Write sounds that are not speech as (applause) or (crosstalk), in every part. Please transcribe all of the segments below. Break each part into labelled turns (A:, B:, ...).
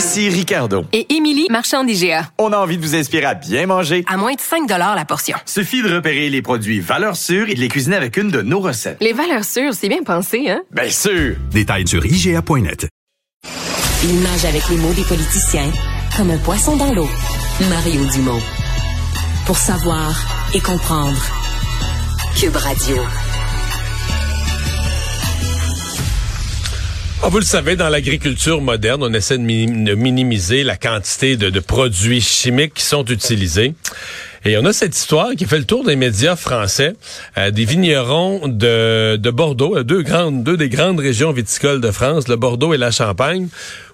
A: Ici Ricardo.
B: et Émilie, marchand d'IGA.
A: On a envie de vous inspirer à bien manger.
B: À moins de 5 la portion.
A: Suffit de repérer les produits valeurs sûres et de les cuisiner avec une de nos recettes.
B: Les valeurs sûres, c'est bien pensé, hein?
A: Bien sûr!
C: Détails sur IGA.net.
D: Il nage avec les mots des politiciens comme un poisson dans l'eau. Mario Dumont. Pour savoir et comprendre. Cube Radio.
E: Ah, vous le savez, dans l'agriculture moderne, on essaie de, minim- de minimiser la quantité de, de produits chimiques qui sont utilisés. Et on a cette histoire qui fait le tour des médias français, euh, des vignerons de, de Bordeaux, euh, deux grandes, deux des grandes régions viticoles de France, le Bordeaux et la Champagne,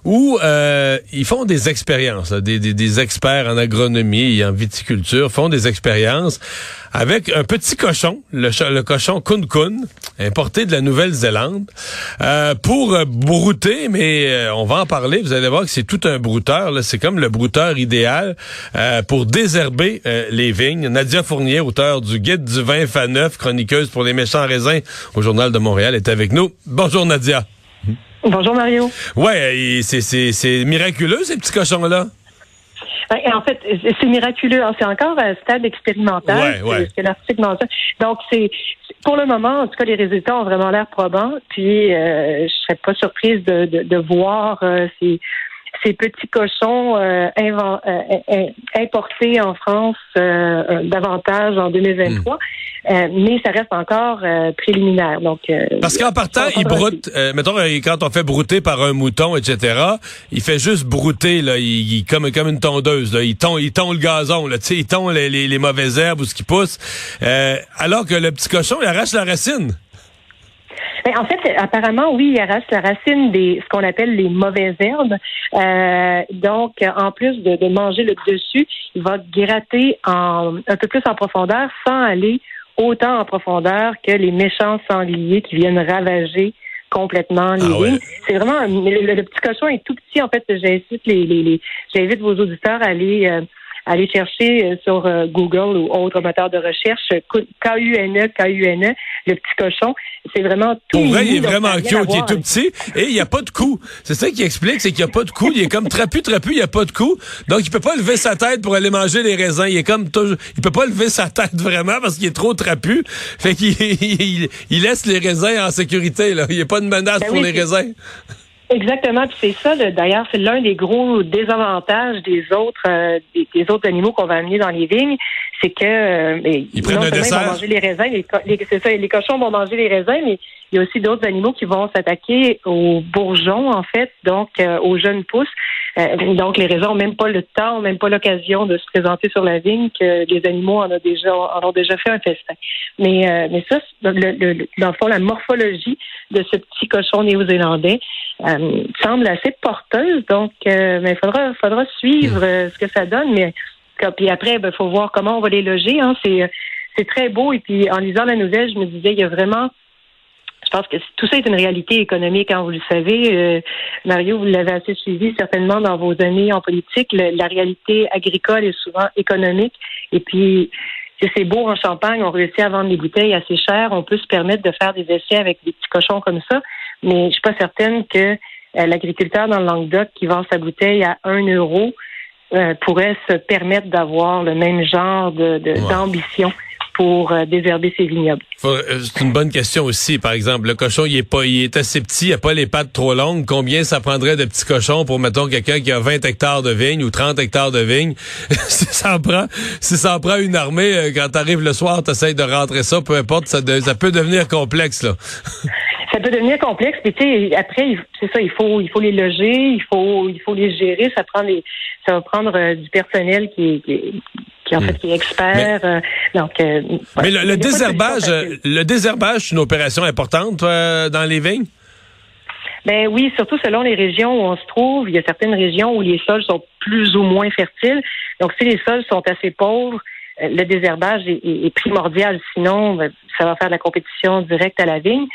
E: où euh, ils font des expériences, des, des, des experts en agronomie et en viticulture font des expériences avec un petit cochon, le, le cochon Kun Kun, importé de la Nouvelle-Zélande, euh, pour euh, brouter, mais euh, on va en parler, vous allez voir que c'est tout un brouteur, c'est comme le brouteur idéal euh, pour désherber euh, les vignes. Nadia Fournier, auteur du Guide du vin Faneuf, chroniqueuse pour les méchants raisins au Journal de Montréal, est avec nous. Bonjour Nadia.
F: Bonjour Mario.
E: Ouais, c'est, miraculeux ces petits cochons-là.
F: En fait, c'est miraculeux. hein. C'est encore à un stade expérimental.
E: Ouais, ouais.
F: C'est l'article. Donc, c'est pour le moment, en tout cas, les résultats ont vraiment l'air probants. Puis, euh, je serais pas surprise de, de, de voir euh, ces, ces petits cochons euh, inven- euh, in- importés en France euh, euh, davantage en 2023. Euh, mais ça reste encore euh, préliminaire. Donc, euh,
E: Parce qu'en partant, il broute. euh, mettons, euh, quand on fait brouter par un mouton, etc., il fait juste brouter, là, il, il- comme, comme une tondeuse. Là, il, tond, il tond le gazon, là, tu sais, il tond les, les, les mauvaises herbes ou ce qui pousse. Euh, alors que le petit cochon, il arrache la racine.
F: Ben, en fait, apparemment, oui, il arrache la racine des ce qu'on appelle les mauvaises herbes. Euh, donc, en plus de, de manger le dessus, il va gratter en, un peu plus en profondeur sans aller autant en profondeur que les méchants sangliers qui viennent ravager complètement les
E: Ah ouais.
F: C'est vraiment un- le, le petit cochon est tout petit. En fait, j'invite les, les, les- j'invite vos auditeurs à aller euh, aller chercher euh, sur euh, Google ou autre moteur de recherche euh, K-U-N-E, K-U-N-E, E, le petit cochon. C'est vraiment tout.
E: Pour vrai, il est vraiment cute, il est tout petit et il n'y a pas de cou. C'est ça qui explique, c'est qu'il n'y a pas de cou. Il est comme trapu, trapu, il n'y a pas de cou. Donc, il peut pas lever sa tête pour aller manger les raisins. Il est comme toujours, il peut pas lever sa tête vraiment parce qu'il est trop trapu. Fait qu'il (laughs) il, il laisse les raisins en sécurité, là. Il n'y a pas de menace
F: Ben
E: pour
F: oui,
E: les raisins.
F: Exactement, c'est ça. D'ailleurs, c'est l'un des gros désavantages des autres euh, des, des autres animaux qu'on va amener dans les vignes, c'est que euh, mais
E: Ils prennent
F: non
E: dessert.
F: Ils vont manger les raisins, les, c'est ça, les cochons vont manger les raisins, mais il y a aussi d'autres animaux qui vont s'attaquer aux bourgeons, en fait, donc euh, aux jeunes pousses. Euh, donc, les raisins n'ont même pas le temps, ont même pas l'occasion de se présenter sur la vigne que les animaux en ont déjà en ont déjà fait un festin. Mais, euh, mais ça, le, dans le fond, la morphologie de ce petit cochon néo-zélandais euh, semble assez porteuse. Donc, euh, mais il faudra, faudra suivre euh, ce que ça donne. Mais puis après, il faut voir comment on va les loger. Hein. C'est, euh, c'est très beau. Et puis, en lisant la nouvelle, je me disais, il y a vraiment je pense que tout ça est une réalité économique, hein, vous le savez. Euh, Mario, vous l'avez assez suivi certainement dans vos années en politique. La réalité agricole est souvent économique. Et puis, c'est beau en Champagne, on réussit à vendre les bouteilles assez chères. On peut se permettre de faire des essais avec des petits cochons comme ça. Mais je suis pas certaine que euh, l'agriculteur dans le Languedoc qui vend sa bouteille à un euro euh, pourrait se permettre d'avoir le même genre de, de-
E: Ouais.
F: d'ambition pour euh, désherber ses vignobles.
E: Euh, C'est une bonne question aussi. Par exemple, le cochon, il est pas, il est assez petit, il a pas les pattes trop longues. Combien ça prendrait de petits cochons pour, mettons, quelqu'un qui a 20 hectares de vignes ou 30 hectares de vignes? (laughs) si ça en prend, si ça en prend une armée, euh, quand t'arrives le soir, t'essayes de rentrer ça, peu importe, ça, de- ça peut devenir complexe, là. (laughs)
F: ça peut devenir complexe. Puis tu sais, après, il- c'est ça, il faut, il faut les loger, il faut, il faut les gérer. Ça prend ça va prendre euh, du personnel qui, qui, qui, en fait qui est expert. euh, donc, euh,
E: Hmm. Mais le, désherbage, le désherbage, c'est une opération importante dans les vignes?
F: Ben oui, surtout selon les régions où on se trouve. Il y a certaines régions où les sols sont plus ou moins fertiles. Donc, si les sols sont assez pauvres, le désherbage est, est primordial. Sinon, ben, ça va faire de la compétition directe à la vigne.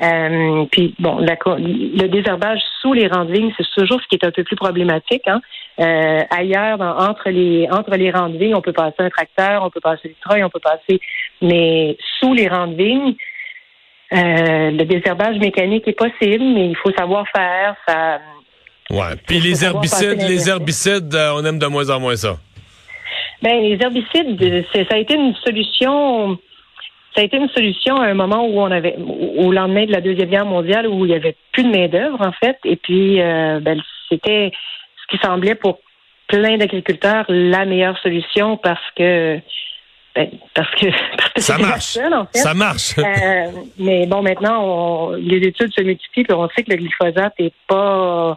F: Euh, puis bon, la, le désherbage sous les rangs de vignes, c'est toujours ce qui est un peu plus problématique. Hein. Euh, ailleurs, dans, entre les entre les rangs de vignes, on peut passer un tracteur, on peut passer des treuils, on peut passer, mais sous les rangs de vignes, euh, le désherbage mécanique est possible, mais il faut savoir faire. Ça.
E: Ouais. Puis les herbicides, les herbicides, euh, on aime de moins en moins ça.
F: Ben les herbicides, ça a été une solution ça a été une solution à un moment où on avait, au lendemain de la Deuxième Guerre mondiale, où il y avait plus de main-d'œuvre, en fait. Et puis, euh, ben, c'était ce qui semblait pour plein d'agriculteurs la meilleure solution parce que ben, parce que, (laughs)
E: ça marche. en fait. Ça marche.
F: euh, mais bon, maintenant, on, les études se multiplient, puis on sait que le glyphosate est pas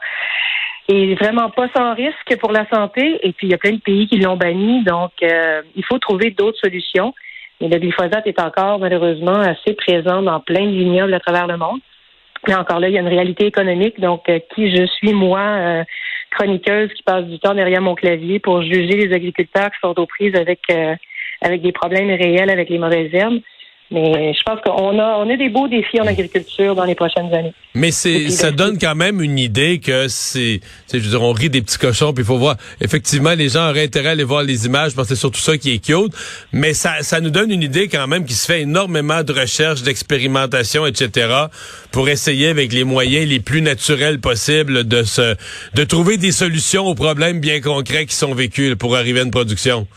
F: est vraiment pas sans risque pour la santé. Et puis il y a plein de pays qui l'ont banni, donc euh, il faut trouver d'autres solutions. Mais le glyphosate est encore malheureusement assez présent dans plein de vignobles à travers le monde. Mais encore là, il y a une réalité économique. Donc, euh, qui je suis, moi, euh, chroniqueuse qui passe du temps derrière mon clavier pour juger les agriculteurs qui sont aux prises avec euh, avec des problèmes réels avec les mauvaises herbes? Mais je pense qu'on a, on a des beaux défis en agriculture dans les prochaines années.
E: Mais c'est, ça donne quand même une idée que c'est, je veux dire, on rit des petits cochons, puis il faut voir. Effectivement, les gens auraient intérêt à aller voir les images, parce que c'est surtout ça qui est cute. Mais ça, ça nous donne une idée quand même qu'il se fait énormément de recherches, d'expérimentation, etc., pour essayer avec les moyens les plus naturels possibles de se, de trouver des solutions aux problèmes bien concrets qui sont vécus pour arriver à une production.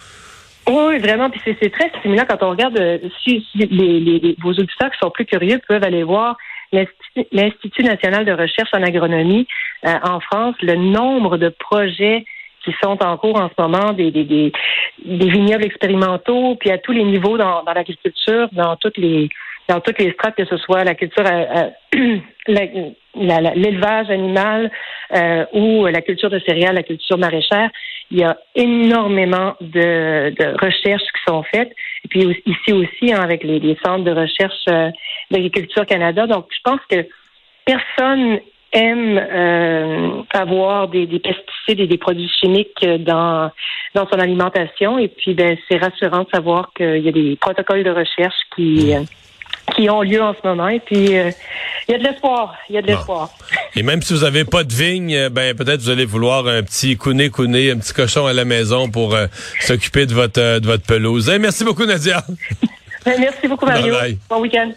F: Oui, vraiment. Puis c'est très stimulant quand on regarde euh, si, les, les, vos auditeurs qui sont plus curieux peuvent aller voir l'Institut national de recherche en agronomie euh, en France, le nombre de projets qui sont en cours en ce moment, des, des, des, des vignobles expérimentaux, puis à tous les niveaux dans, dans l'agriculture, dans toutes les dans toutes les strates, que ce soit la culture, euh, (clears throat) l'élevage animal euh, ou la culture de céréales, la culture maraîchère, il y a énormément de, recherches qui sont faites. Et puis ici aussi, hein, avec les, centres de recherche euh, d'agriculture Canada. Donc, je pense que personne aime euh, avoir des, des, pesticides et des produits chimiques dans dans son alimentation. Et puis, ben, c'est rassurant de savoir qu'il y a des protocoles de recherche qui qui ont lieu en ce moment. Et puis, euh, il y a de l'espoir. Il y a de l'espoir.
E: Et même si vous n'avez pas de vigne, euh, ben peut-être vous allez vouloir un petit couné couné, un petit cochon à la maison pour euh, s'occuper de votre de votre pelouse. merci beaucoup, Nadia.
F: merci beaucoup, Mario. Bon week-end.